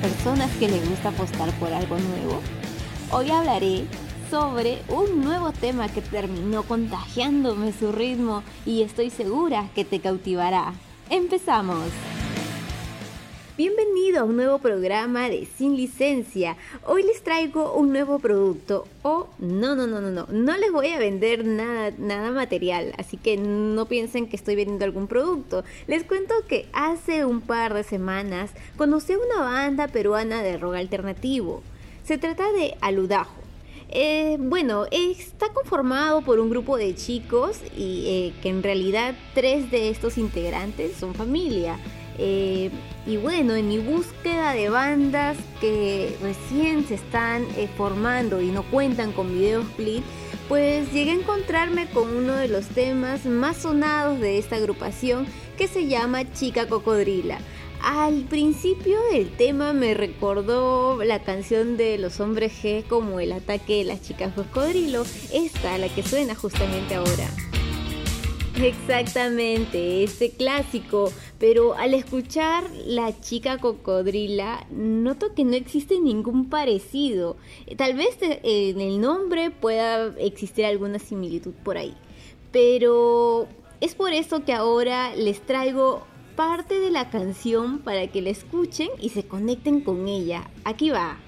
personas que les gusta apostar por algo nuevo? Hoy hablaré sobre un nuevo tema que terminó contagiándome su ritmo y estoy segura que te cautivará. ¡Empezamos! Bienvenido a un nuevo programa de Sin Licencia. Hoy les traigo un nuevo producto. O no, no, no, no, no. No les voy a vender nada, nada material. Así que no piensen que estoy vendiendo algún producto. Les cuento que hace un par de semanas conocí a una banda peruana de rock alternativo. Se trata de Aludajo. Eh, bueno, está conformado por un grupo de chicos y eh, que en realidad tres de estos integrantes son familia. Eh, y bueno, en mi búsqueda de bandas que recién se están eh, formando y no cuentan con videoclip, pues llegué a encontrarme con uno de los temas más sonados de esta agrupación que se llama Chica Cocodrila. Al principio el tema me recordó la canción de los hombres G como el ataque de las chicas cocodrilo, esta la que suena justamente ahora. Exactamente, este clásico. Pero al escuchar La chica cocodrila, noto que no existe ningún parecido. Tal vez en el nombre pueda existir alguna similitud por ahí. Pero es por eso que ahora les traigo parte de la canción para que la escuchen y se conecten con ella. Aquí va.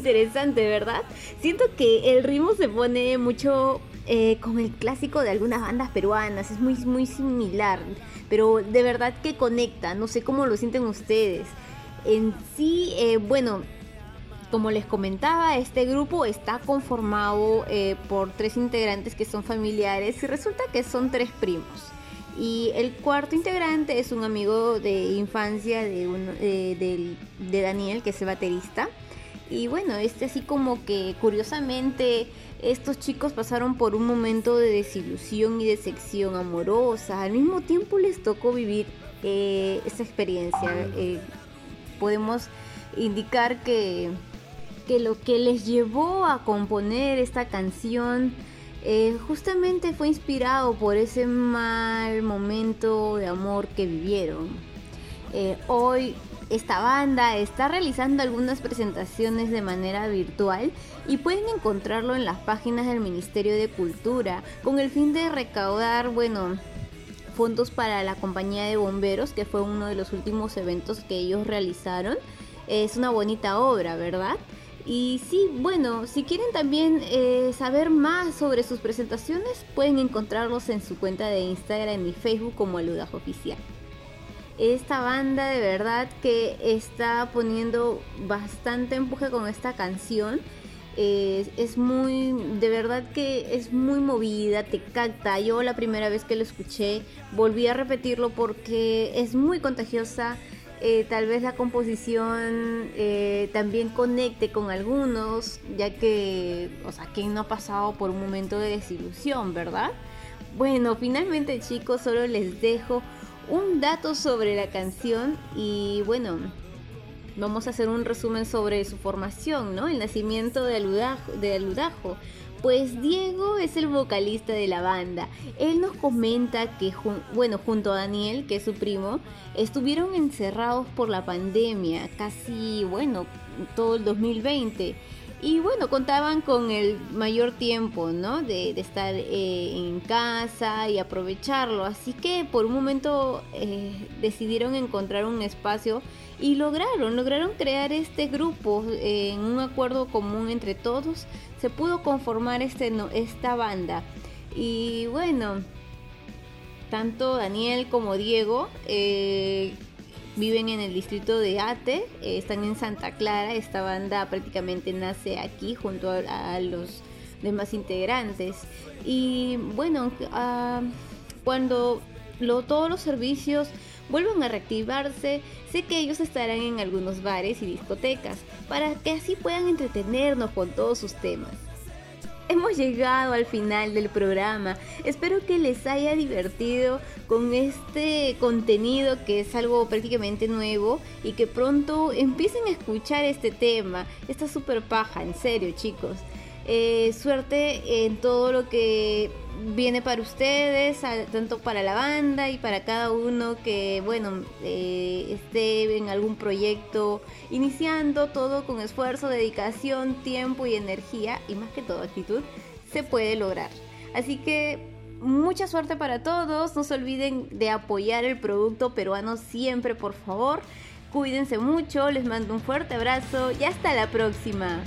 Interesante, ¿verdad? Siento que el ritmo se pone mucho eh, con el clásico de algunas bandas peruanas, es muy, muy similar, pero de verdad que conecta, no sé cómo lo sienten ustedes. En sí, eh, bueno, como les comentaba, este grupo está conformado eh, por tres integrantes que son familiares y resulta que son tres primos. Y el cuarto integrante es un amigo de infancia de, de, de Daniel, que es el baterista. Y bueno, este así como que curiosamente estos chicos pasaron por un momento de desilusión y decepción amorosa. Al mismo tiempo les tocó vivir eh, esa experiencia. Eh, podemos indicar que, que, lo que les llevó a componer esta canción eh, justamente fue inspirado por ese mal momento de amor que vivieron. hoy esta banda está realizando algunas presentaciones de manera virtual y pueden encontrarlo en las páginas del Ministerio de Cultura con el fin de recaudar, bueno, fondos para la compañía de bomberos, que fue uno de los últimos eventos que ellos realizaron. Es una bonita obra, ¿verdad? Y sí, bueno, si quieren también eh, saber más sobre sus presentaciones, pueden encontrarlos en su cuenta de Instagram y Facebook como Aludajo Oficial esta banda de verdad que está poniendo bastante empuje con esta canción. es muy, de verdad que es muy movida, te capta. Yo la primera vez que lo escuché volví a repetirlo porque es muy contagiosa. Eh, tal vez la composición eh, también conecte con algunos, ya que, o sea, ¿quién no ha pasado por un momento de desilusión, verdad? Bueno, finalmente chicos, solo les dejo un dato sobre la canción y bueno, vamos a hacer un resumen sobre su formación, ¿no? El nacimiento de Aludajo. De Aludajo. Pues Diego es el vocalista de la banda. Él nos comenta que, bueno, junto a Daniel, que es su primo, estuvieron encerrados por la pandemia, casi, bueno, todo el 2020. Y bueno, contaban con el mayor tiempo, ¿no? De, estar eh, en casa y aprovecharlo. Así que por un momento eh, decidieron encontrar un espacio y lograron, lograron crear este grupo eh, en un acuerdo común entre todos. Se pudo conformar este, esta banda. Y bueno, tanto Daniel como Diego viven en el distrito de Ate, eh, están en Santa Clara, esta banda prácticamente nace aquí junto a, los demás integrantes. Y bueno, ah, cuando todos los servicios vuelvan a reactivarse, sé que ellos estarán en algunos bares y discotecas, para que así puedan entretenernos con todos sus temas. Hemos llegado al final del programa. Espero que les haya divertido con este contenido que es algo prácticamente nuevo y que pronto empiecen a escuchar este tema. Está súper paja, en serio chicos. Eh, suerte en todo lo que viene para ustedes, tanto para la banda y para cada uno que, bueno, eh, esté en algún proyecto iniciando, todo con esfuerzo, dedicación, tiempo y energía, y más que todo actitud, se puede lograr. Así que mucha suerte para todos, no se olviden de apoyar el producto peruano siempre, por favor. Cuídense mucho, les mando un fuerte abrazo y hasta la próxima.